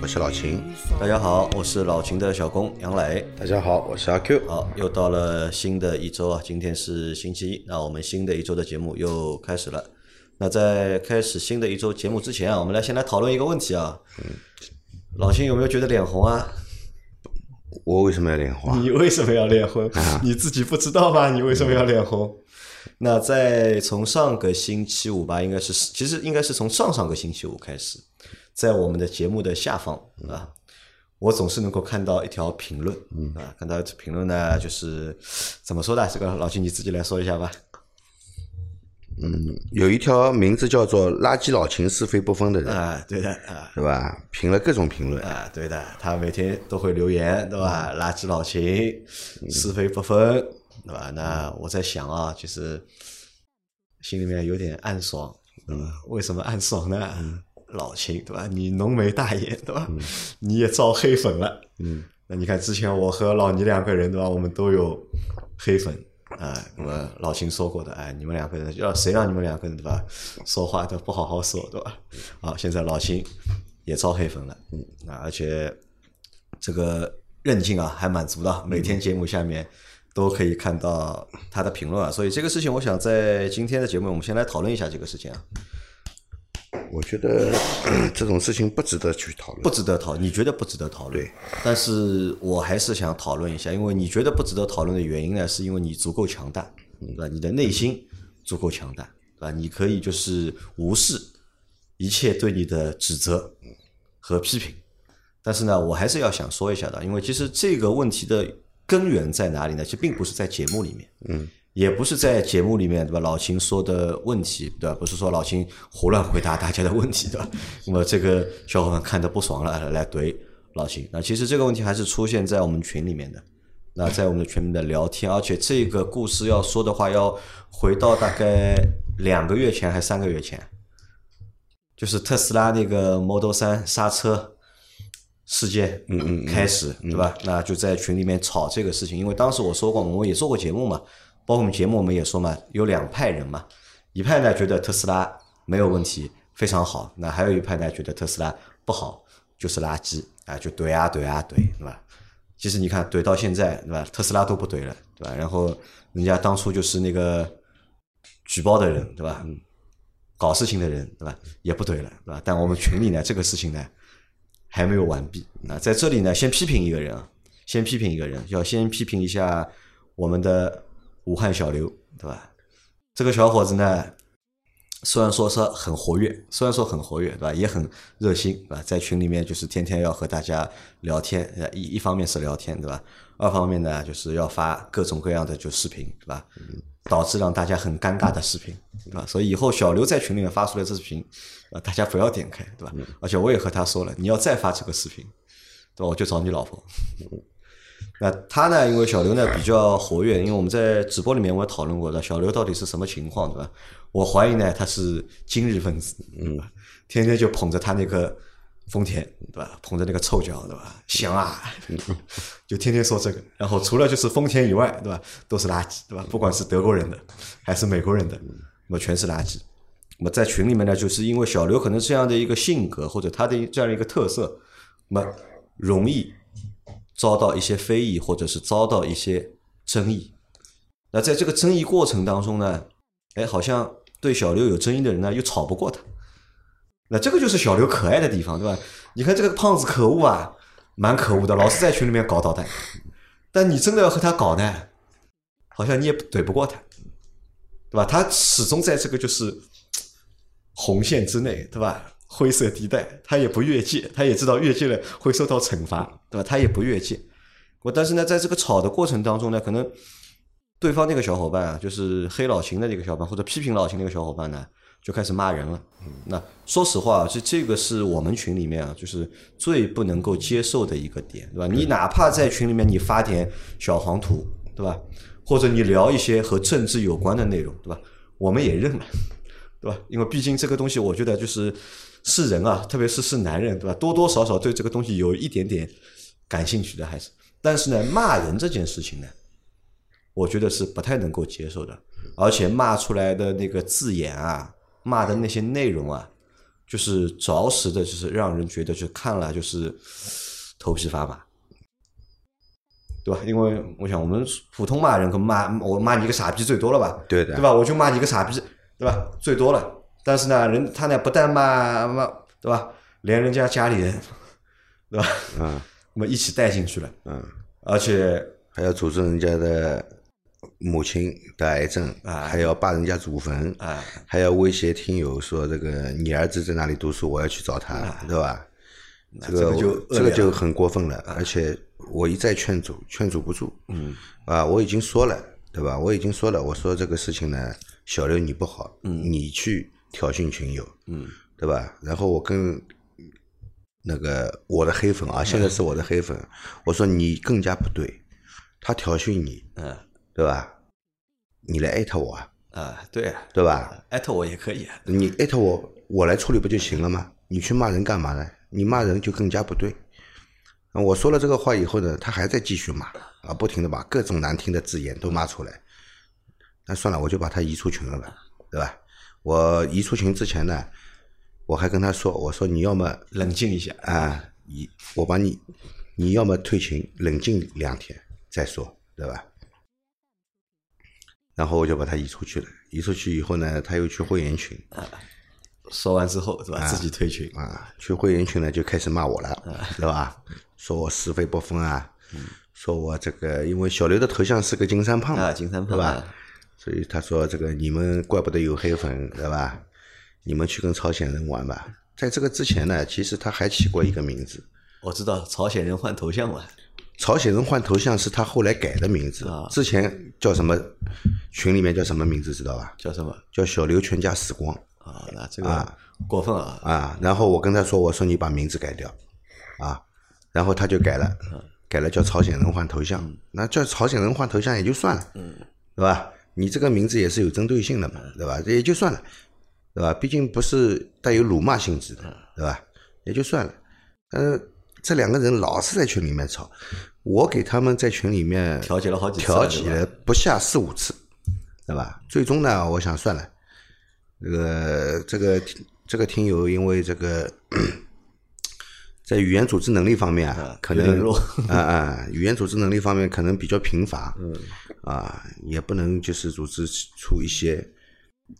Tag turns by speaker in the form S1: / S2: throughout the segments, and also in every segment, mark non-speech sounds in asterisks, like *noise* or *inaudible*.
S1: 我是老秦。
S2: 大家好，我是老秦的小工杨磊。
S1: 大家好，我是阿 Q。
S2: 好，又到了新的一周啊，今天是星期一，那我们新的一周的节目又开始了。那在开始新的一周节目之前啊，我们来先来讨论一个问题啊。老秦有没有觉得脸红啊？
S1: 我为什么要脸红？
S2: 你为什么要脸红？你自己不知道吗？你为什么要脸红？那在从上个星期五吧，应该是其实应该是从上上个星期五开始，在我们的节目的下方啊，我总是能够看到一条评论啊，看到评论呢，就是怎么说的？这个老秦你自己来说一下吧。
S1: 嗯，有一条名字叫做“垃圾老秦是非不分”的人，
S2: 啊，对的啊，
S1: 对吧？评了各种评论，
S2: 啊，对的，他每天都会留言，对吧？垃圾老秦是非不分，对吧？那我在想啊，就是心里面有点暗爽，嗯，为什么暗爽呢？老秦，对吧？你浓眉大眼，对吧？你也招黑粉了，
S1: 嗯，
S2: 那你看之前我和老倪两个人，对吧？我们都有黑粉。啊，那么老秦说过的，哎，你们两个人要谁让你们两个人对吧？说话都不好好说，对吧？好，现在老秦也招黑粉了，嗯，啊，而且这个韧劲啊还蛮足的，每天节目下面都可以看到他的评论啊，所以这个事情，我想在今天的节目，我们先来讨论一下这个事情啊。
S1: 我觉得这种事情不值得去讨论，
S2: 不值得讨，你觉得不值得讨论？
S1: 对，
S2: 但是我还是想讨论一下，因为你觉得不值得讨论的原因呢，是因为你足够强大，对吧？你的内心足够强大，对吧？你可以就是无视一切对你的指责和批评，但是呢，我还是要想说一下的，因为其实这个问题的根源在哪里呢？其实并不是在节目里面，
S1: 嗯。
S2: 也不是在节目里面对吧？老秦说的问题对吧？不是说老秦胡乱回答大家的问题对吧？那么这个小伙伴看的不爽了，来怼老秦。那其实这个问题还是出现在我们群里面的。那在我们的群里面的聊天，而且这个故事要说的话，要回到大概两个月前还是三个月前，就是特斯拉那个 Model 三刹车事件，
S1: 嗯嗯
S2: 开始对吧？那就在群里面吵这个事情，因为当时我说过，我们也做过节目嘛。包括我们节目，我们也说嘛，有两派人嘛，一派呢觉得特斯拉没有问题，非常好；那还有一派呢觉得特斯拉不好，就是垃圾啊，就怼啊怼啊怼，对吧？其实你看怼到现在，对吧？特斯拉都不怼了，对吧？然后人家当初就是那个举报的人，对吧？搞事情的人，对吧？也不怼了，对吧？但我们群里呢，这个事情呢还没有完毕那，在这里呢，先批评一个人啊，先批评一个人，要先批评一下我们的。武汉小刘，对吧？这个小伙子呢，虽然说是很活跃，虽然说很活跃，对吧？也很热心，对吧？在群里面就是天天要和大家聊天，一一方面是聊天，对吧？二方面呢，就是要发各种各样的就视频，对吧？导致让大家很尴尬的视频，对吧？所以以后小刘在群里面发出来这视频，啊，大家不要点开，对吧？而且我也和他说了，你要再发这个视频，对吧？我就找你老婆。那他呢？因为小刘呢比较活跃，因为我们在直播里面我也讨论过的，小刘到底是什么情况，对吧？我怀疑呢他是今日分子，嗯，天天就捧着他那个丰田，对吧？捧着那个臭脚，对吧？香啊，*laughs* 就天天说这个。然后除了就是丰田以外，对吧？都是垃圾，对吧？不管是德国人的还是美国人的，那么全是垃圾。那么在群里面呢，就是因为小刘可能这样的一个性格或者他的这样一个特色，那么容易。遭到一些非议，或者是遭到一些争议。那在这个争议过程当中呢，哎，好像对小刘有争议的人呢，又吵不过他。那这个就是小刘可爱的地方，对吧？你看这个胖子可恶啊，蛮可恶的，老是在群里面搞捣蛋。但你真的要和他搞呢，好像你也怼不过他，对吧？他始终在这个就是红线之内，对吧？灰色地带，他也不越界，他也知道越界了会受到惩罚，对吧？他也不越界。我但是呢，在这个吵的过程当中呢，可能对方那个小伙伴啊，就是黑老秦的那个小伙伴，或者批评老秦那个小伙伴呢，就开始骂人了。那说实话，这这个是我们群里面啊，就是最不能够接受的一个点，对吧？你哪怕在群里面你发点小黄图，对吧？或者你聊一些和政治有关的内容，对吧？我们也认了，对吧？因为毕竟这个东西，我觉得就是是人啊，特别是是男人，对吧？多多少少对这个东西有一点点感兴趣的，还是。但是呢，骂人这件事情呢，我觉得是不太能够接受的，而且骂出来的那个字眼啊，骂的那些内容啊，就是着实的，就是让人觉得就看了就是头皮发麻。对吧？因为我想，我们普通骂人跟骂我骂你个傻逼最多了吧？
S1: 对的，
S2: 对吧？我就骂你个傻逼，对吧？最多了。但是呢，人他呢不但骂骂，对吧？连人家家里人，*laughs* 对吧？
S1: 嗯，
S2: 那么一起带进去了。
S1: 嗯，
S2: 而且
S1: 还要诅咒人家的母亲得癌症，
S2: 啊
S1: 还要扒人家祖坟，
S2: 啊，
S1: 还要威胁听友说这个你儿子在哪里读书，我要去找他，对吧？这个
S2: 这个就
S1: 这个就很过分了，而且我一再劝阻，劝阻不住。嗯，啊，我已经说了，对吧？我已经说了，我说这个事情呢，小刘你不好，你去挑衅群友，
S2: 嗯，
S1: 对吧？然后我跟那个我的黑粉啊，现在是我的黑粉，我说你更加不对，他挑衅你，
S2: 嗯
S1: 对吧？你来艾特我啊，
S2: 啊，对啊，
S1: 对吧？
S2: 艾特我也可以啊。
S1: 你艾特我，我来处理不就行了吗？你去骂人干嘛呢？你骂人就更加不对。啊我说了这个话以后呢，他还在继续骂啊，不停的把各种难听的字眼都骂出来。那算了，我就把他移出群了吧，对吧？我移出群之前呢，我还跟他说，我说你要么
S2: 冷静一下，
S1: 啊，你我把你，你要么退群冷静两天再说，对吧？然后我就把他移出去了。移出去以后呢，他又去会员群
S2: 说完之后，是吧？自己退群，
S1: 啊，去会员群呢就开始骂我了，对吧？说我是非不分啊，说我这个因为小刘的头像是个金三胖嘛
S2: 啊金三胖
S1: 对吧
S2: 啊？
S1: 所以他说这个你们怪不得有黑粉，对吧？你们去跟朝鲜人玩吧。在这个之前呢，其实他还起过一个名字，
S2: 我知道朝鲜人换头像嘛，
S1: 朝鲜人换头像是他后来改的名字
S2: 啊，
S1: 之前叫什么？群里面叫什么名字知道吧？
S2: 叫什么
S1: 叫小刘全家死光
S2: 啊？那这个过分啊！
S1: 啊。然后我跟他说，我说你把名字改掉啊，然后他就改了，改了叫朝鲜人换头像。那叫朝鲜人换头像也就算了，嗯对吧？你这个名字也是有针对性的嘛，对吧？这也就算了，对吧？毕竟不是带有辱骂性质的，对吧？也就算了。但是，这两个人老是在群里面吵，我给他们在群里面
S2: 调解了好几次
S1: 调解了不下四五次，对吧？最终呢，我想算了，这个这个这个听友因为这个在语言组织能力方面啊，可能
S2: 弱
S1: 啊啊，语言组织能力方面可能比较贫乏，嗯，啊，也不能就是组织出一些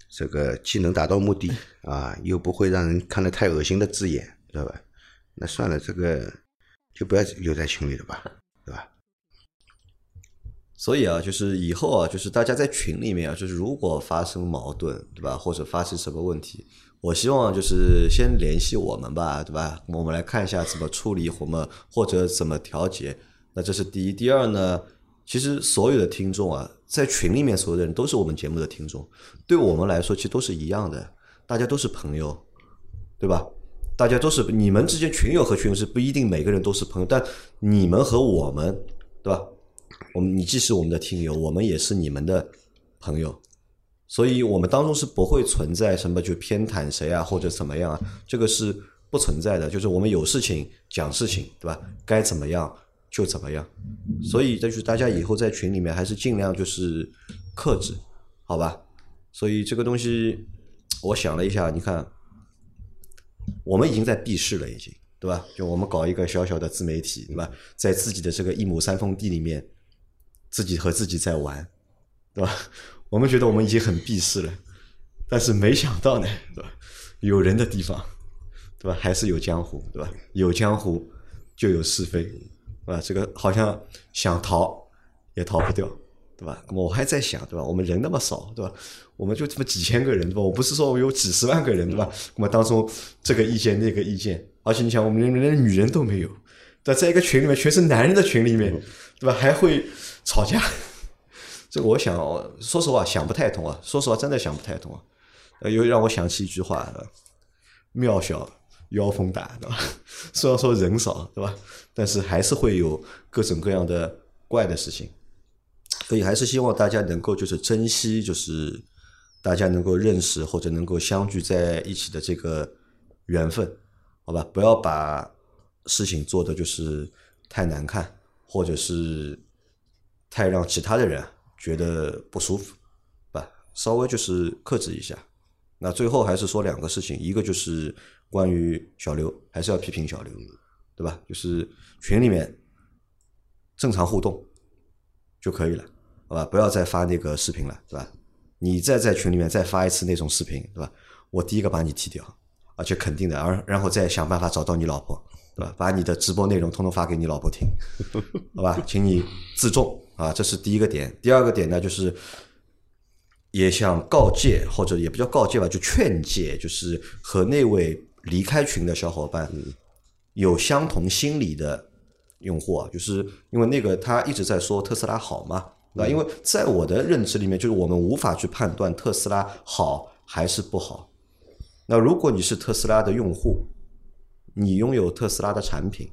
S1: 这个既能达到目的啊，又不会让人看得太恶心的字眼，知道吧？那算了，这个就不要留在群里了吧，对吧？
S2: 所以啊，就是以后啊，就是大家在群里面啊，就是如果发生矛盾，对吧，或者发生什么问题，我希望就是先联系我们吧，对吧？我们来看一下怎么处理，我们或者怎么调节。那这是第一。第二呢，其实所有的听众啊，在群里面所有的人都是我们节目的听众，对我们来说其实都是一样的，大家都是朋友，对吧？大家都是你们之间群友和群友是不一定每个人都是朋友，但你们和我们，对吧？我们你既是我们的听友，我们也是你们的朋友，所以我们当中是不会存在什么就偏袒谁啊或者怎么样啊，这个是不存在的。就是我们有事情讲事情，对吧？该怎么样就怎么样。所以就是大家以后在群里面还是尽量就是克制，好吧？所以这个东西，我想了一下，你看，我们已经在避世了，已经对吧？就我们搞一个小小的自媒体，对吧？在自己的这个一亩三分地里面，自己和自己在玩，对吧？我们觉得我们已经很避世了，但是没想到呢，对吧？有人的地方，对吧？还是有江湖，对吧？有江湖就有是非，对吧？这个好像想逃也逃不掉，对吧？我还在想，对吧？我们人那么少，对吧？我们就这么几千个人，对吧？我不是说我有几十万个人，对吧？那么当中这个意见那个意见，而且你想，我们连女人都没有，对吧，在一个群里面全是男人的群里面，对吧？还会吵架，这个我想，说实话想不太通啊。说实话，真的想不太通啊。呃，又让我想起一句话：呃庙小妖风大，对吧？*laughs* 虽然说人少，对吧？但是还是会有各种各样的怪的事情。所以还是希望大家能够就是珍惜，就是大家能够认识或者能够相聚在一起的这个缘分，好吧？不要把事情做的就是太难看，或者是太让其他的人觉得不舒服，吧？稍微就是克制一下。那最后还是说两个事情，一个就是关于小刘，还是要批评小刘，对吧？就是群里面正常互动就可以了，好吧？不要再发那个视频了，对吧？你再在群里面再发一次那种视频，对吧？我第一个把你踢掉，而且肯定的，而然后再想办法找到你老婆，对吧？把你的直播内容通通发给你老婆听，*laughs* 好吧？请你自重啊，这是第一个点。第二个点呢，就是也想告诫，或者也不叫告诫吧，就劝诫，就是和那位离开群的小伙伴有相同心理的用户啊，就是因为那个他一直在说特斯拉好嘛，那因为在我的认知里面，就是我们无法去判断特斯拉好还是不好。那如果你是特斯拉的用户，你拥有特斯拉的产品，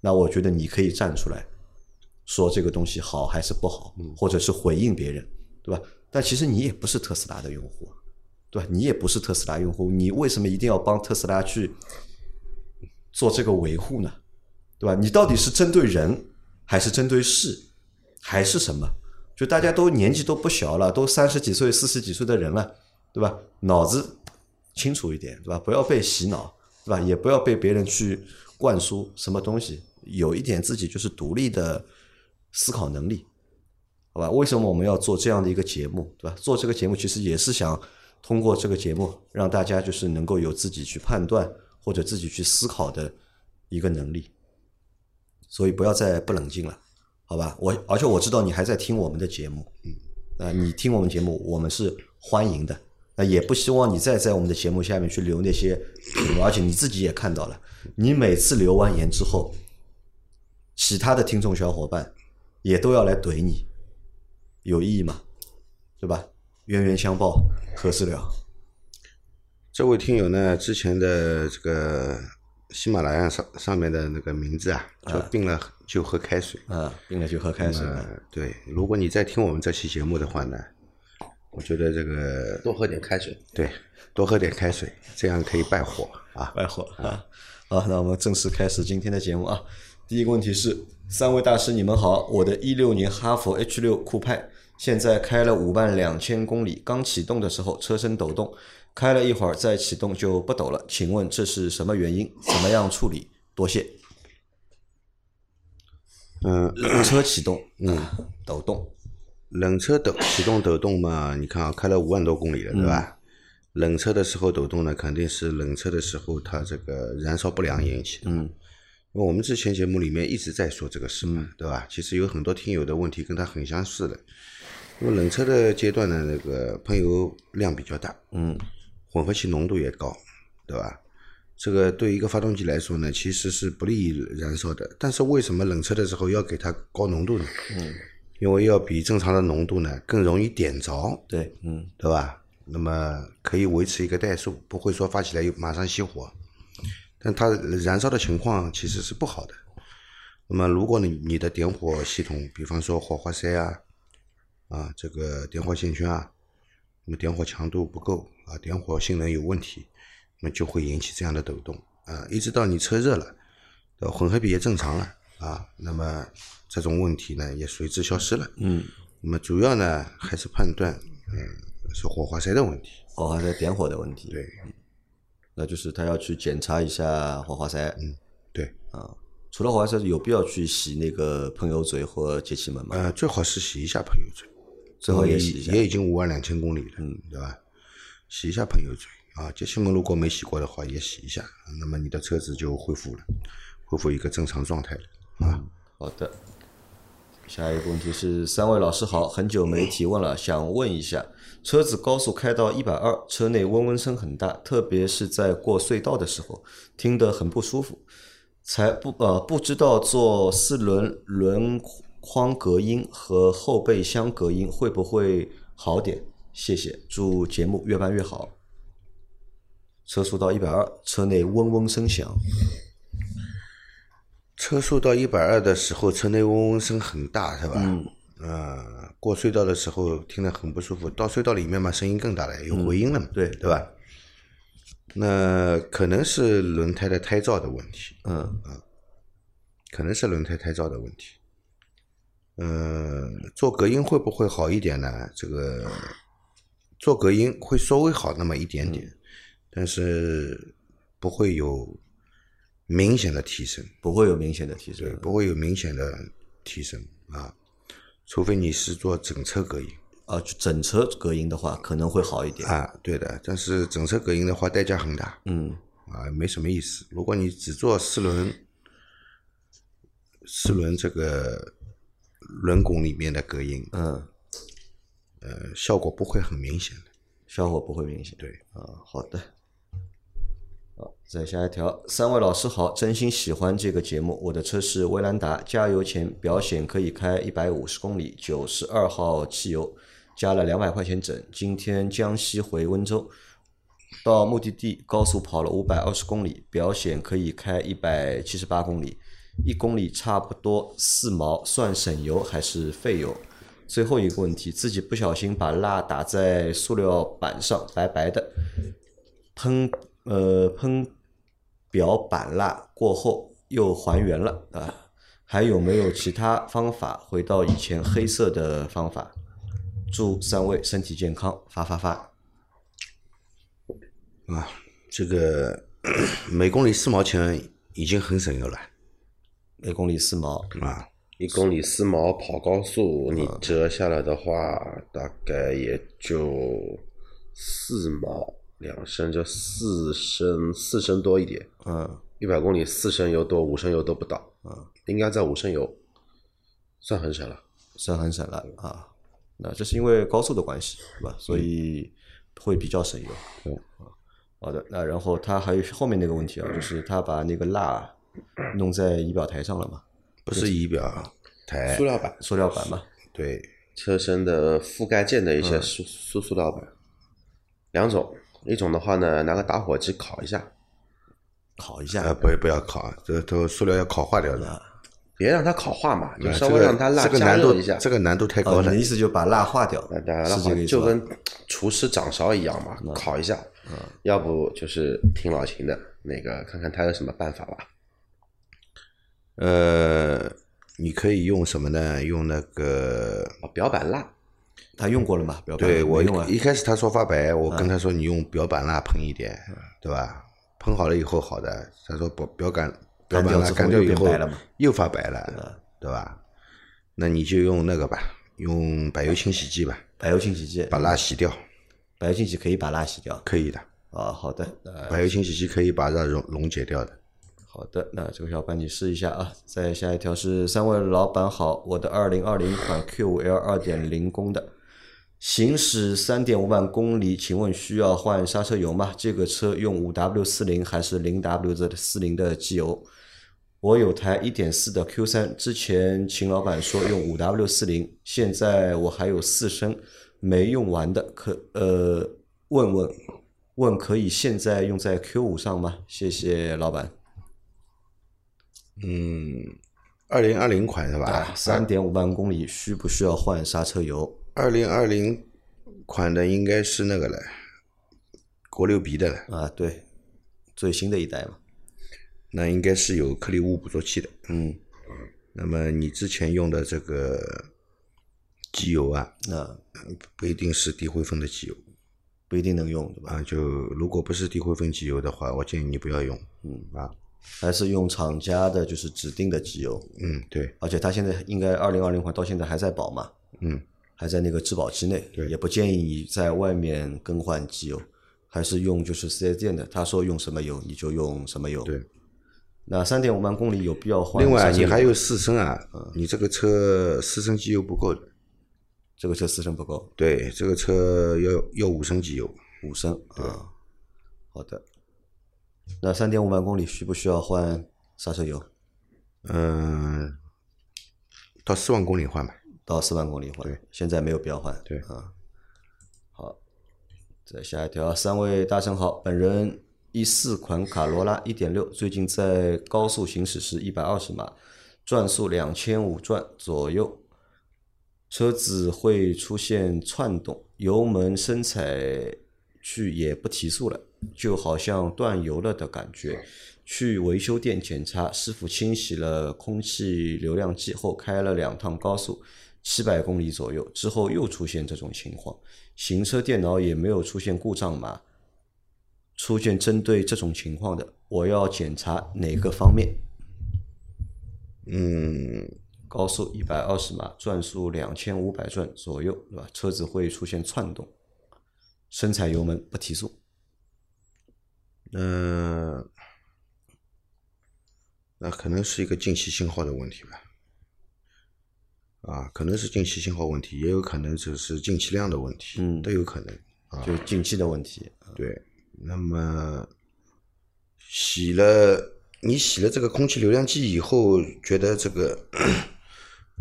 S2: 那我觉得你可以站出来说这个东西好还是不好，或者是回应别人，对吧？但其实你也不是特斯拉的用户，对吧？你也不是特斯拉用户，你为什么一定要帮特斯拉去做这个维护呢？对吧？你到底是针对人，还是针对事，还是什么？就大家都年纪都不小了，都三十几岁、四十几岁的人了，对吧？脑子清楚一点，对吧？不要被洗脑，对吧？也不要被别人去灌输什么东西，有一点自己就是独立的思考能力，好吧？为什么我们要做这样的一个节目，对吧？做这个节目其实也是想通过这个节目让大家就是能够有自己去判断或者自己去思考的一个能力，所以不要再不冷静了，好吧？我而且我知道你还在听我们的节目，嗯，啊，你听我们节目，我们是欢迎的。那也不希望你再在我们的节目下面去留那些，而且你自己也看到了，你每次留完言之后，其他的听众小伙伴也都要来怼你，有意义吗？对吧？冤冤相报何时了？
S1: 这位听友呢，之前的这个喜马拉雅上上面的那个名字啊，就病了就喝开水。
S2: 啊，病了就喝开水。
S1: 呃，对，如果你在听我们这期节目的话呢，我觉得这个
S3: 多喝点开水。
S1: 对，多喝点开水，这样可以败火啊。
S2: 败火啊！好，那我们正式开始今天的节目啊。第一个问题是，三位大师你们好，我的一六年哈佛 H 六酷派现在开了五万两千公里，刚启动的时候车身抖动，开了一会儿再启动就不抖了，请问这是什么原因？怎么样处理？多谢。
S1: 嗯，
S2: 冷车启动，*clears throat* 嗯，抖动，
S1: 冷车抖启动抖动嘛，你看啊，开了五万多公里了，对吧？冷车的时候抖动呢，肯定是冷车的时候它这个燃烧不良引起的。
S2: 嗯
S1: 因为我们之前节目里面一直在说这个事嘛，对吧？其实有很多听友的问题跟它很相似的。因为冷车的阶段呢，那个喷油量比较大，
S2: 嗯
S1: 混合气浓度也高，对吧？这个对一个发动机来说呢，其实是不利于燃烧的。但是为什么冷车的时候要给它高浓度呢？
S2: 嗯，
S1: 因为要比正常的浓度呢更容易点着，
S2: 对，嗯
S1: 对吧？那么可以维持一个怠速，不会说发起来又马上熄火。但它燃烧的情况其实是不好的。那么如果你你的点火系统，比方说火花塞啊，啊这个点火线圈啊，那么点火强度不够啊，点火性能有问题，那么就会引起这样的抖动啊，一直到你车热了，混合比也正常了啊，那么这种问题呢也随之消失了。
S2: 嗯，
S1: 那么主要呢还是判断，嗯，是火花塞的问题。
S2: 火花塞点火的问题，
S1: 对，
S2: 那就是他要去检查一下火花塞，
S1: 嗯，对，
S2: 啊，除了火花塞，有必要去洗那个喷油嘴或节气门吗？
S1: 呃，最好是洗一下喷油嘴，
S2: 最
S1: 好
S2: 也洗一下
S1: 也已经五万两千公里了，嗯，对吧？洗一下喷油嘴啊，节气门如果没洗过的话，也洗一下，那么你的车子就恢复了，恢复一个正常状态了啊。
S2: 好的，下一个问题是：三位老师好，很久没提问了，想问一下，车子高速开到一百二，车内嗡嗡声很大，特别是在过隧道的时候，听得很不舒服。才不呃不知道做四轮轮框隔音和后备箱隔音会不会好点？谢谢，祝节目越办越好。车速到一百二，车内嗡嗡声响。
S1: 车速到一百二的时候，车内嗡嗡声很大，是吧？嗯。啊，过隧道的时候听得很不舒服，到隧道里面嘛，声音更大了，有回音了嘛？
S2: 对
S1: 对吧？那可能是轮胎的胎噪的问题。
S2: 嗯
S1: 啊，可能是轮胎胎噪的问题。嗯，做隔音会不会好一点呢？这个做隔音会稍微好那么一点点，但是不会有明显的提升，
S2: 不会有明显的提升。
S1: 不会有明显的提升啊，除非你是做整车隔音
S2: 啊，就整车隔音的话可能会好一点。
S1: 啊，对的。但是整车隔音的话代价很大，
S2: 嗯，
S1: 啊，没什么意思。如果你只做四轮，四轮这个轮拱里面的隔音，
S2: 嗯，
S1: 呃，效果不会很明显的。
S2: 效果不会明显。
S1: 对，
S2: 啊，好的。好，再下一条，三位老师好，真心喜欢这个节目。我的车是威兰达，加油前表显可以开一百五十公里，九十二号汽油，加了两百块钱整。今天江西回温州，到目的地高速跑了五百二十公里，表显可以开一百七十八公里，一公里差不多四毛，算省油还是费油？最后一个问题，自己不小心把蜡打在塑料板上，白白的，喷呃喷表板蜡过后又还原了啊，还有没有其他方法回到以前黑色的方法？祝三位身体健康，发发发！
S1: 啊，这个每公里四毛钱已经很省油了
S2: 每公里四毛，
S1: 啊。
S4: 一公里四毛跑高速，你折下来的话，大概也就四毛两升，就四升四升多一点。
S2: 嗯
S4: 一百公里四升油多，五升油都不到。
S2: 嗯，
S4: 应该在五升油，算很省了。
S2: 算很省了啊。那这是因为高速的关系，对吧？所以会比较省油。
S4: 嗯
S2: 啊，好的。那然后他还有后面那个问题啊，就是他把那个蜡弄在仪表台上了嘛，
S1: 不是仪表台
S4: 塑，料板，
S2: 塑料板嘛。
S1: 对，
S4: 车身的覆盖件的一些塑塑塑料板，两种，一种的话呢，拿个打火机烤一下，
S2: 烤一下，
S1: 呃，不不要烤，这都塑料要烤化掉的，
S4: 别让它烤化嘛，就
S1: 啊
S4: 稍微让它蜡
S1: 这个难度
S4: 加热一下。
S1: 这个难度太
S2: 哦，
S1: 高了
S2: 你的意思就把蜡化掉，
S4: 那当然就跟厨师掌勺一样嘛，烤一下。要不就是听老秦的那个，看看他有什么办法吧。
S1: 呃，你可以用什么呢？用那个，
S4: 啊，表板蜡，
S2: 他用过了嘛？表板
S1: 对我
S2: 用啊，
S1: 一开始他说发白，我跟他说你用表板蜡喷一点，对吧？喷好了以后好的，他说表表杆表板蜡
S2: 干掉
S1: 以后又发白了，对吧？那你就用那个吧，用柏油清洗剂吧，
S2: 柏油清洗剂，
S1: 把蜡洗掉，
S2: 柏油清洗可以把蜡洗掉。
S1: 可以的。
S2: 啊，好的，呃，
S1: 柏油清洗剂可以把蜡溶溶解掉的。
S2: 好的，那这个小伙伴你试一下啊。再下一条是三位老板好，我的二零二零款 Q 五 L 二点零攻的，行驶三点五万公里，请问需要换刹车油吗？这个车用五 W 四零还是零 W 的四零的机油？我有台一点四的 Q 三，之前秦老板说用五 W 四零，现在我还有四升没用完的，可呃问问问可以现在用在 Q 五上吗？谢谢老板。
S1: 嗯，二零二零款是吧
S2: 啊，？三点五万公里需不需要换刹车油？
S1: 二零二零款的应该是那个了，国六 B 的了，
S2: 啊，对，最新的一代嘛。
S1: 那应该是有颗粒物捕捉器的。
S2: 嗯，
S1: 那么你之前用的这个机油啊，
S2: 那
S1: 不一定是低灰分的机油
S2: 不一定能用，对吧？
S1: 啊。就如果不是低灰分机油的话，我建议你不要用。
S2: 嗯
S1: 啊，
S2: 还是用厂家的就是指定的机油，
S1: 嗯，对，
S2: 而且它现在应该二零二零款到现在还在保嘛，
S1: 嗯，
S2: 还在那个质保期内，对也不建议你在外面更换机油，还是用就是四 S 店的，他说用什么油你就用什么油。
S1: 对。
S2: 那三点五万公里有必要换？
S1: 另外你还有四升啊，你这个车四升机油不够的。
S2: 这个车四升不够，
S1: 对，这个车要要五升机油。
S2: 五升啊。好的。那三点五万公里需不需要换刹车油？
S1: 嗯，到四万公里换吧。
S2: 到四万公里换，
S1: 对，
S2: 现在没有必要换。
S1: 对
S2: 啊，好，再下一条，三位大神好，本人一四款卡罗拉一点六，最近在高速行驶时一百二十码，转速两千五转左右，车子会出现窜动，油门深踩去也不提速了，就好像断油了的感觉。去维修店检查，师傅清洗了空气流量计后，开了两趟高速，七百公里左右之后又出现这种情况，行车电脑也没有出现故障码。出现针对这种情况的，我要检查哪个方面？
S1: 嗯，
S2: 高速一百二十码，转速两千五百转左右，对吧？车子会出现窜动，深踩油门不提速。
S1: 嗯、那可能是一个进气信号的问题吧。啊，可能是进气信号问题，也有可能就是进气量的问题，
S2: 嗯
S1: 都有可能。
S2: 就进气的问题。
S1: 对，那么洗了你洗了这个空气流量计以后，觉得这个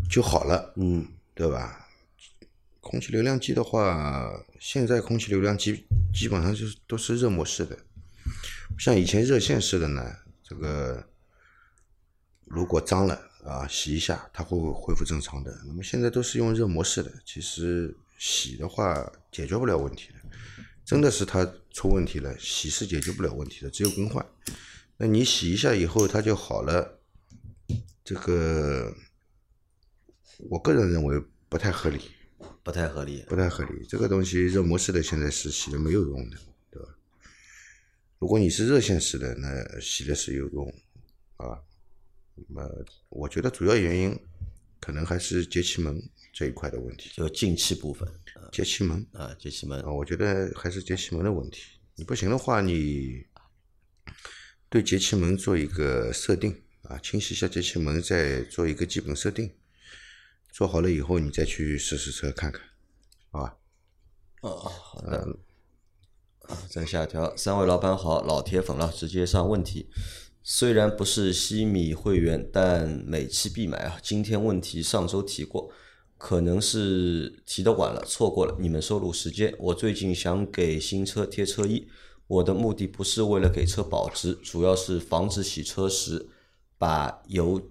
S1: 就好了，
S2: 嗯，
S1: 对吧？空气流量计的话，现在空气流量计基本上就是都是热模式的，不像以前热线式的呢，这个如果脏了啊，洗一下它会恢复正常的。那么现在都是用热模式的，其实洗的话解决不了问题的。真的是它出问题了，洗是解决不了问题的，只有更换。那你洗一下以后它就好了，这个我个人认为不太合理。
S2: 不太合理。
S1: 不太合理。这个东西热模式的现在是洗了没有用的？如果你是热线式的，那洗的是有用啊。那么我觉得主要原因可能还是节气门这一块的问题。
S2: 就进气部分
S1: 节气门
S2: 啊，节气门
S1: 啊，我觉得还是节气门的问题。你不行的话，你对节气门做一个设定啊，清洗一下节气门，再做一个基本设定。做好了以后，你再去试试车看看，好吧？
S2: 好的。啊，再下一条，三位老板好，老铁粉了，直接上问题。虽然不是西米会员，但每期必买啊。今天问题上周提过，可能是提的晚了，错过了你们收录时间。我最近想给新车贴车衣，我的目的不是为了给车保值，主要是防止洗车时把油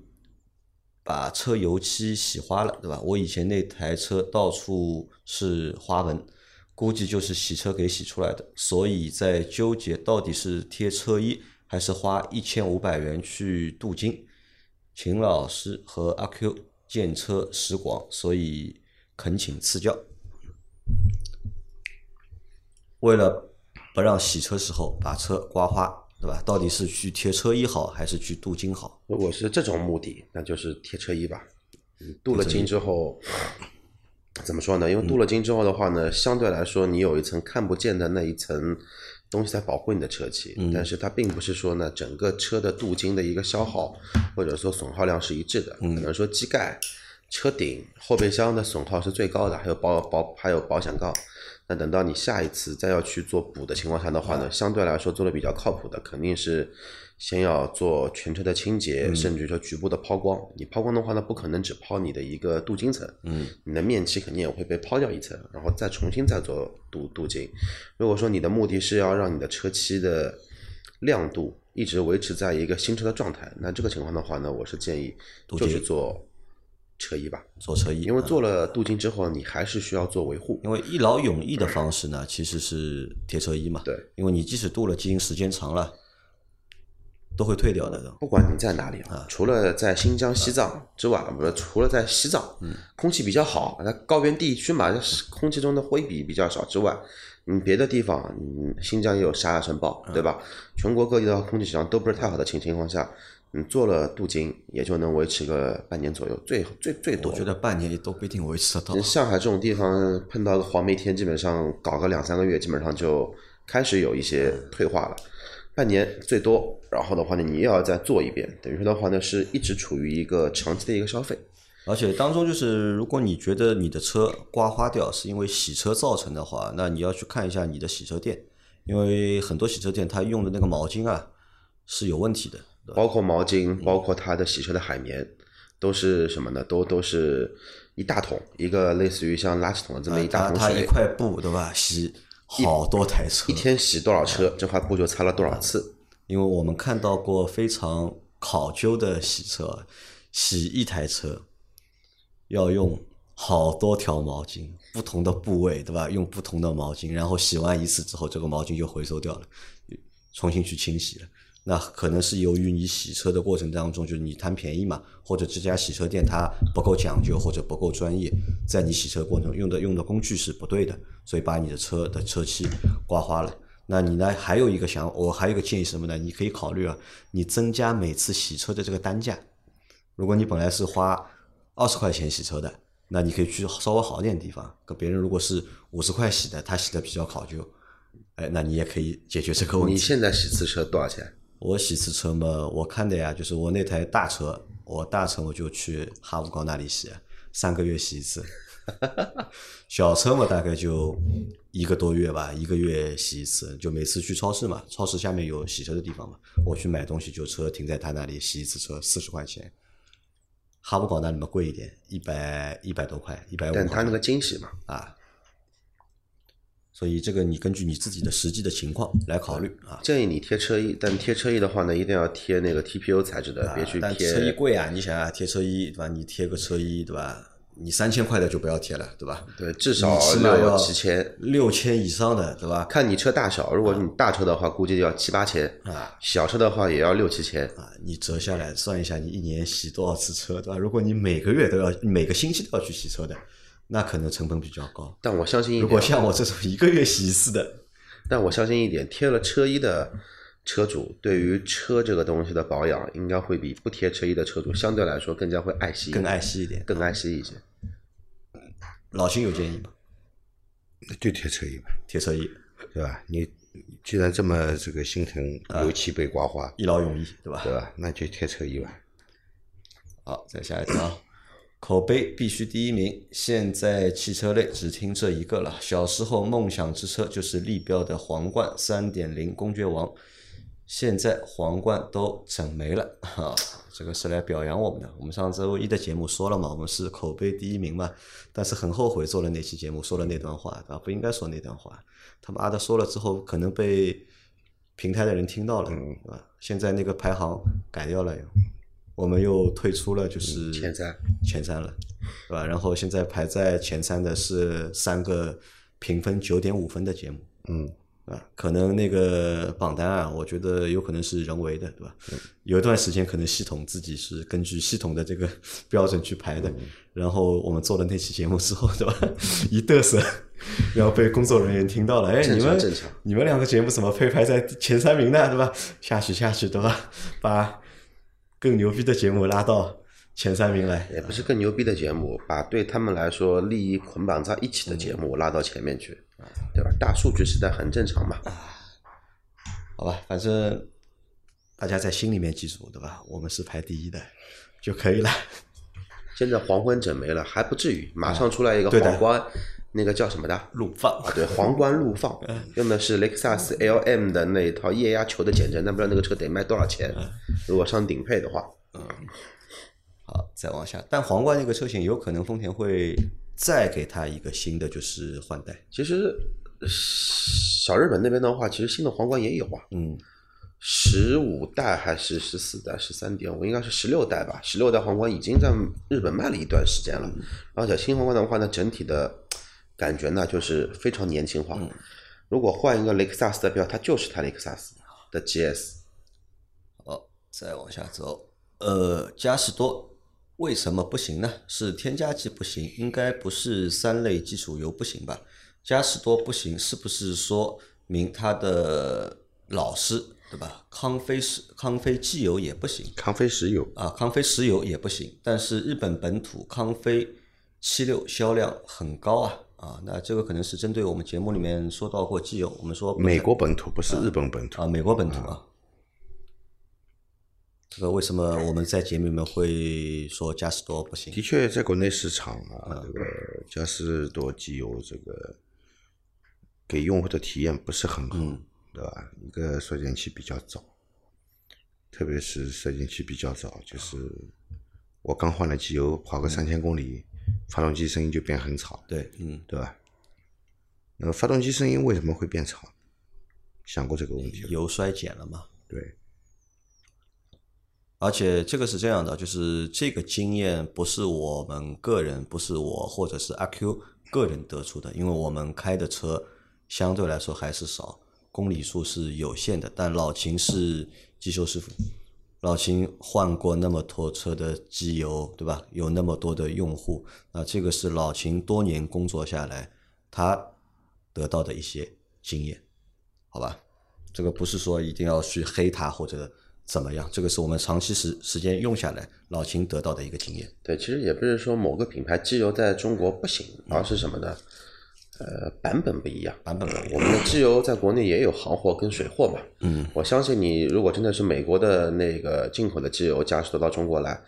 S2: 把车油漆洗花了，对吧？我以前那台车到处是花纹，估计就是洗车给洗出来的，所以在纠结到底是贴车衣还是花一千五百元去镀金。秦老师和阿 Q 见车识广，所以恳请赐教。为了不让洗车时候把车刮花，对吧？到底是去贴车衣好，还是去镀金好？
S4: 如果是这种目的，那就是贴车衣吧。嗯镀了金之后，怎么说呢？因为镀了金之后的话呢，相对来说你有一层看不见的那一层东西在保护你的车漆，但是它并不是说呢整个车的镀金的一个消耗或者说损耗量是一致的，可能说机盖、车顶、后备箱的损耗是最高的，还有保保还有保险杠。那等到你下一次再要去做补的情况下的话呢，相对来说做的比较靠谱的，肯定是先要做全车的清洁，甚至于说局部的抛光。你抛光的话呢，不可能只抛你的一个镀金层，
S2: 嗯，
S4: 你的面漆肯定也会被抛掉一层，然后再重新再做镀镀金。如果说你的目的是要让你的车漆的亮度一直维持在一个新车的状态，那这个情况的话呢，我是建议就是做车衣吧，
S2: 做车衣，
S4: 因为做了镀金之后，你还是需要做维护。
S2: 因为一劳永逸的方式呢，其实是贴车衣嘛。
S4: 对，
S2: 因为你即使镀了金，时间长了，都会退掉的。
S4: 不管你在哪里啊，除了在新疆、西藏之外，不是除了在西藏，空气比较好，那高原地区嘛，空气中的灰比比较少之外，你别的地方，嗯新疆也有沙亚尘暴，对吧？全国各地的空气质量都不是太好的情情况下，你做了镀金，也就能维持个半年左右，最最最多。
S2: 我觉得半年都不一定维持得到。
S4: 上海这种地方碰到个黄梅天，基本上搞个两三个月，基本上就开始有一些退化了。半年最多，然后的话呢，你又要再做一遍，等于说的话呢，是一直处于一个长期的一个消费。
S2: 而且当中就是，如果你觉得你的车刮花掉是因为洗车造成的话，那你要去看一下你的洗车店，因为很多洗车店它用的那个毛巾啊是有问题的。
S4: 包括毛巾，包括它的洗车的海绵，都是什么呢？都都是一大桶，一个类似于像垃圾桶的这么一大
S2: 它它一。块布对吧？洗好多台车
S4: 一，天洗多少车，这块布就擦了多少次。
S2: 因为我们看到过非常考究的洗车，洗一台车要用好多条毛巾，不同的部位，对吧？用不同的毛巾，然后洗完一次之后，这个毛巾就回收掉了，重新去清洗了。那可能是由于你洗车的过程当中，就是你贪便宜嘛，或者这家洗车店它不够讲究或者不够专业，在你洗车过程中用的用的工具是不对的，所以把你的车的车漆刮花了。那你呢？还有一个想，我还有一个建议什么呢？你可以考虑啊，你增加每次洗车的这个单价。如果你本来是花二十块钱洗车的，那你可以去稍微好一点的地方。跟别人如果是五十块洗的，他洗的比较考究，哎，那你也可以解决这个问题。
S4: 你现在洗次车多少钱？
S2: 我洗次车嘛，我看的呀，就是我那台大车，我大车我就去哈弗高那里洗，三个月洗一次。*laughs* 小车嘛，大概就一个多月吧，一个月洗一次。就每次去超市嘛，超市下面有洗车的地方嘛，我去买东西就车停在他那里洗一次车，四十块钱。哈弗广那里面贵一点，一百一百多块，一百五。
S4: 但他那个惊喜嘛，
S2: 啊，所以这个你根据你自己的实际的情况来考虑啊。
S4: 建议你贴车衣，但贴车衣的话呢，一定要贴那个 TPU 材质的，别去
S2: 但车衣
S4: 贴。
S2: 贵啊，你想啊，贴车衣对吧？你贴个车衣对吧？你三千块的就不要贴了，对吧？
S4: 对，至少
S2: 你起码
S4: 六
S2: 要
S4: 七千。
S2: 六千以上的，对吧？
S4: 看你车大小，如果你大车的话，估计要七八千
S2: 啊
S4: 小车的话也要六七千。
S2: 啊，你折下来算一下，你一年洗多少次车，对吧？如果你每个月都要，每个星期都要去洗车的，那可能成本比较高。
S4: 但我相信一
S2: 如果，像我这种一个月洗一次的，
S4: 但我相信一点，贴了车衣的车主对于车这个东西的保养，应该会比不贴车衣的车主相对来说更加会爱惜，
S2: 更爱惜一点。
S4: 更爱惜一些。
S2: 老秦有建议吗？
S1: 就贴车衣吧，
S2: 贴车衣，
S1: 对吧？你既然这么这个心疼油漆被刮花，
S2: 一劳永逸，对吧？
S1: 对吧？那就贴车衣吧。
S2: 好，再下一条，口碑必须第一名。现在汽车类只听这一个了。小时候梦想之车就是立标的皇冠三点零公爵王，现在皇冠都整没了，哈，这个是来表扬我们的。我们上周一的节目说了嘛，我们是口碑第一名嘛，但是很后悔做了那期节目，说了那段话，对吧？不应该说那段话，他妈的说了之后，可能被平台的人听到了，对吧？现在那个排行改掉了又。我们又退出了，就是
S4: 前三
S2: 前三了，对吧？然后现在排在前三的是三个评分九点五分的节目，
S1: 嗯，
S2: 啊，可能那个榜单啊，我觉得有可能是人为的，对吧？有一段时间可能系统自己是根据系统的这个 *laughs* 标准去排的，然后我们做了那期节目之后，对吧？一嘚瑟，然后被工作人员听到了，哎，你们你们两个节目怎么配排在前三名呢？对吧？下去下去，对吧？把更牛逼的节目拉到前三名来。
S4: 也不是更牛逼的节目，把对他们来说利益捆绑在一起的节目拉到前面去，对吧？大数据时代很正常嘛。
S2: 好吧，反正大家在心里面记住，对吧？我们是排第一的就可以了。
S4: 现在黄昏整没了，还不至于，马上出来一个
S2: 对的
S4: 皇冠，那个叫什么的？
S2: 陆放。
S4: 啊，对，皇冠陆放，*laughs* 用的是雷克萨斯 LM 的那一套液压球的减震，但不知道那个车得卖多少钱。如果上顶配的话，嗯。
S2: 好，再往下，但皇冠那个车型有可能丰田会再给它一个新的，就是换代。
S4: 其实小日本那边的话，其实新的皇冠也有啊，
S2: 嗯，
S4: 十五代还是十四代、十三点五，应该是十六代吧。十六代皇冠已经在日本卖了一段时间了，而且新皇冠的话呢，整体的感觉呢就是非常年轻化。如果换一个雷克萨斯的标，它就是它雷克萨斯的 GS。
S2: 好，再往下走，呃，嘉实多为什么不行呢？是添加剂不行，应该不是三类基础油不行吧？嘉实多不行，是不是说明它的老师对吧？康菲石康菲机油也不行
S1: 康菲石油，
S2: 啊，康菲石油也不行，但是日本本土康菲七六销量很高啊啊，那这个可能是针对我们节目里面说到过机油，我们说
S1: 美国本土不是日本本土
S2: 啊，美国本土啊。这个为什么我们在节目里面会说嘉实多不行
S1: 的？确，在国内市场啊，这个嘉实多机油这个给用户的体验不是很好，对吧？一个衰减期比较早，特别是衰减期比较早，就是我刚换了机油，跑个三千公里，发动机声音就变很吵，
S2: 对，嗯，
S1: 对吧？呃，发动机声音为什么会变吵？想过这个问题？
S2: 油衰减了嘛。
S1: 对，
S2: 而且这个是这样的，就是这个经验不是我们个人，不是我或者是阿 Q 个人得出的，因为我们开的车相对来说还是少，公里数是有限的。但老秦是机修师傅，老秦换过那么多车的机油，对吧？有那么多的用户，那这个是老秦多年工作下来他得到的一些经验，好吧？这个不是说一定要去黑他或者怎么样，这个是我们长期时时间用下来，老秦得到的一个经验。
S4: 对，其实也不是说某个品牌机油在中国不行，而是什么呢？呃，版本不一样。
S2: 版本不一样
S4: 我们的机油在国内也有行货跟水货嘛。嗯，我相信你，如果真的是美国的那个进口的机油加速到中国来，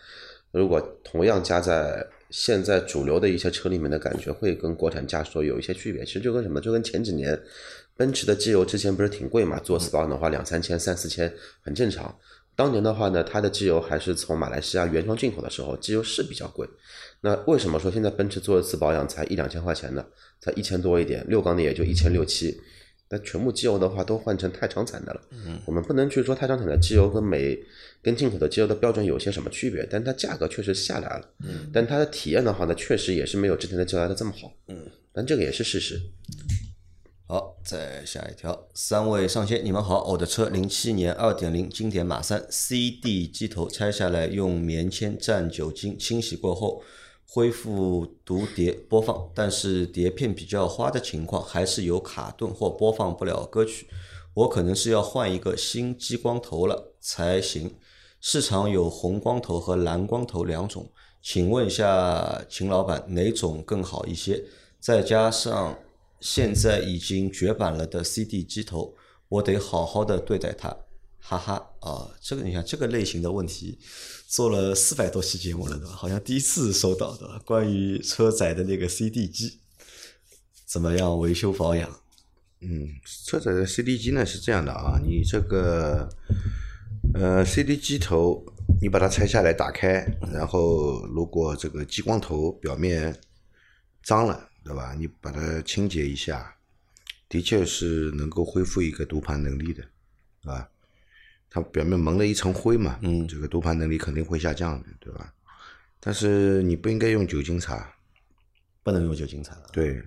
S4: 如果同样加在现在主流的一些车里面的感觉，会跟国产加速有一些区别。其实就跟什么，就跟前几年奔驰的机油之前不是挺贵嘛，做四保养的话两三千、三四千很正常。当年的话呢，它的机油还是从马来西亚原装进口的时候，机油是比较贵。那为什么说现在奔驰做一次保养才一两千块钱呢？才一千多一点，六缸的也就一千六七。那全部机油的话都换成太长产的了。嗯，我们不能去说太长产的机油跟美跟进口的机油的标准有些什么区别，但它价格确实下来了。嗯，但它的体验的话呢，确实也是没有之前的机油来的这么好。嗯，但这个也是事实。
S2: 好，再下一条，三位上仙，你们好，我的车零七年二点零经典马三 CD 机头拆下来，用棉签蘸酒精清洗过后，恢复读碟播放，但是碟片比较花的情况，还是有卡顿或播放不了歌曲，我可能是要换一个新激光头了才行。市场有红光头和蓝光头两种，请问一下秦老板哪种更好一些？再加上现在已经绝版了的 CD 机头，我得好好的对待它，哈哈啊！这个你看这个类型的问题，做了四百多期节目了，对吧？好像第一次收到的关于车载的那个 CD 机怎么样维修保养？
S1: 嗯，车载的 CD 机呢是这样的啊，你这个呃 CD 机头，你把它拆下来打开，然后如果这个激光头表面脏了，对吧？你把它清洁一下，的确是能够恢复一个读盘能力的，对吧？它表面蒙了一层灰嘛，嗯，这个读盘能力肯定会下降的，对吧？但是你不应该用酒精擦，
S2: 不能用酒精擦，
S1: 对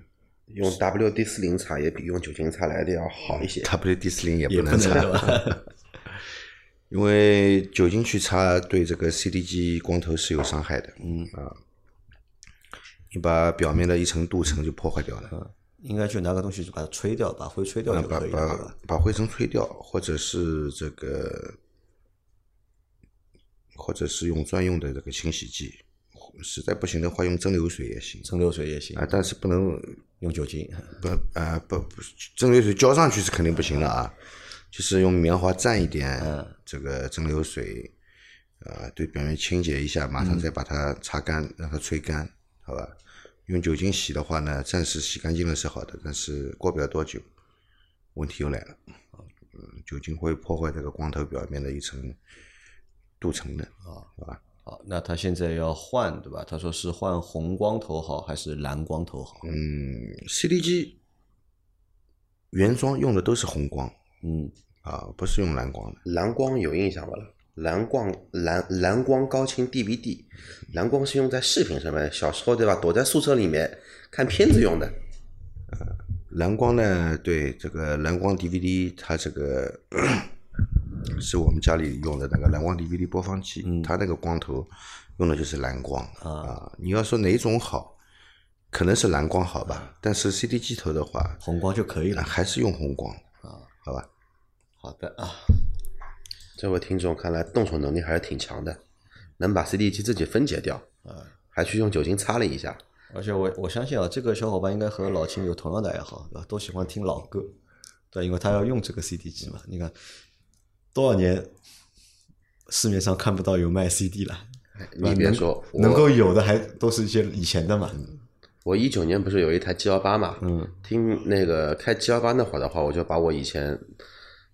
S4: 用 WD 四零擦也比用酒精擦来的要好一些。
S1: ，WD 四零也
S2: 也不能
S1: 不能擦，*laughs* 因为酒精去擦对这个 CD 机光头是有伤害的，嗯啊，你把表面的一层镀层就破坏掉了，
S2: 应该就拿个东西就把它吹掉，把灰吹掉就
S1: 把
S2: 可以了，把
S1: 把？把灰尘吹掉，或者是这个，或者是用专用的这个清洗剂，实在不行的话用蒸馏水也行
S2: 蒸馏水也行
S1: 啊，，但是不能
S2: 用酒精。
S1: 不啊不不，蒸馏水浇上去是肯定不行了啊，就是用棉花蘸一点这个蒸馏水，呃，对表面清洁一下，马上再把它擦干，让它吹干，好吧？用酒精洗的话呢，暂时洗干净了是好的，但是过不了多久，问题又来了。嗯，酒精会破坏这个光头表面的一层镀层的啊，好吧？
S2: 好，那他现在要换，对吧？他说是换红光头好还是蓝光头好？
S1: 嗯，CD 机原装用的都是红光
S2: 嗯，
S1: 啊，不是用蓝光的。
S4: 蓝光有印象不了？蓝光蓝蓝光高清 DVD，蓝光是用在视频上面，小时候对吧？躲在宿舍里面看片子用的。
S1: 蓝光呢，对这个蓝光 DVD，它这个 *coughs* 是我们家里用的那个蓝光 DVD 播放器，它那个光头用的就是蓝光啊。你要说哪种好，可能是蓝光好吧，但是 CD 机头的话，
S2: 红光就可以了。
S1: 还是用红光啊，好吧？
S2: 好的啊，
S4: 这位听众看来动手能力还是挺强的，能把 CD 机自己分解掉啊，还去用酒精擦了一下。
S2: 而且我我相信啊，这个小伙伴应该和老秦有同样的爱好，对吧？都喜欢听老歌，对，因为他要用这个 CD 机嘛。你看多少年市面上看不到有卖 CD 了，
S4: 你别说
S2: 能够有的还都是一些以前的嘛。
S4: 我一九年不是有一台 G 幺八嘛，嗯，听那个开 G 幺八那会儿的话，我就把我以前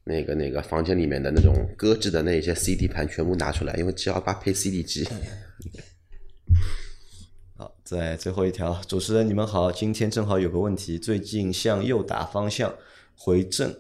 S4: 那个那个房间里面的那种搁置的那些 CD 盘全部拿出来，因为 G 幺八配 CD 机。
S2: 好在最后一条，主持人你们好，今天正好有个问题，最近向右打方向回正，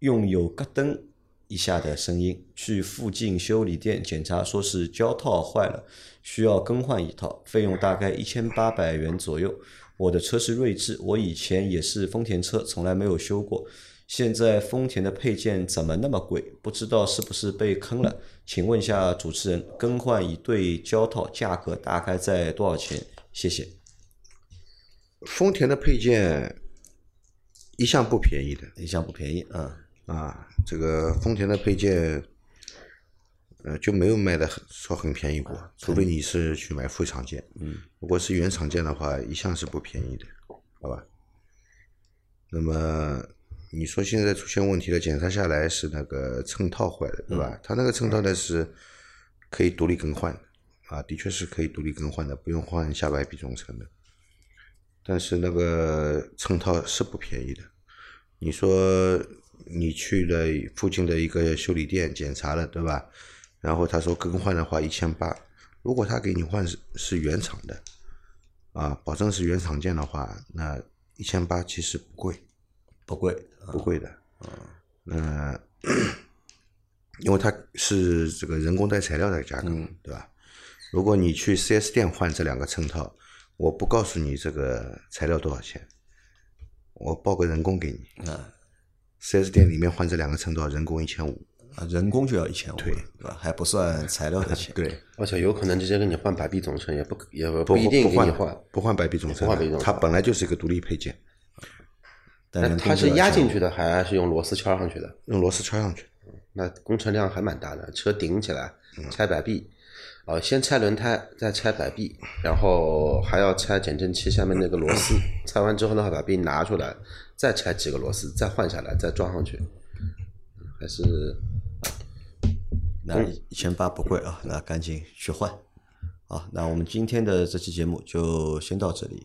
S2: 用有咯噔一下的声音，去附近修理店检查，说是胶套坏了，需要更换一套，费用大概一千八百元左右。我的车是锐志，我以前也是丰田车，从来没有修过。现在丰田的配件怎么那么贵？不知道是不是被坑了？请问一下主持人，更换一对胶套价格大概在多少钱？谢谢。
S1: 丰田的配件一向不便宜的
S2: 一向不便宜，嗯，
S1: 啊，这个丰田的配件，呃，就没有卖的很说很便宜过，除非你是去买副厂件，嗯，如果是原厂件的话，一向是不便宜的，好吧？那么你说现在出现问题了，检查下来是那个衬套坏了，对吧？它那个衬套呢是可以独立更换的，啊，的确是可以独立更换的，不用换下摆臂总成的。但是那个衬套是不便宜的。你说你去了附近的一个修理店检查了，对吧？然后他说更换的话一千八，如果他给你换是是原厂的，啊，保证是原厂件的话，那一千八其实不贵，
S2: 不贵，
S1: 不贵的。嗯，因为它是这个人工带材料的价格，对吧？如果你去 4S 店换这两个衬套，我不告诉你这个材料多少钱，我报个人工给你。
S2: 啊
S1: 4S 店里面换这两个衬套，人工一千五。
S2: 啊，人工就要一千五，
S1: 对
S2: 对吧？还不算材料的钱。*laughs*
S1: 对，
S4: 而且有可能直接给你换摆臂总成，也不也
S1: 不
S4: 一定
S1: 不换
S4: 给你换。
S1: 不换摆臂总成
S4: 不换摆臂总，成
S1: 它本来就是一个独立配件，
S4: 那
S2: 但
S4: 它是压进去的，还是用螺丝敲上去的？
S1: 用螺丝敲上去。
S4: 那工程量还蛮大的，车顶起来拆摆臂，哦，先拆轮胎，再拆摆臂，然后还要拆减震器下面那个螺丝，*clears throat* 拆完之后呢，把臂拿出来，再拆几个螺丝，再换下来，再装上去，还是 *clears throat*
S2: 那一千八不贵啊，那赶紧去换。好，那我们今天的这期节目就先到这里。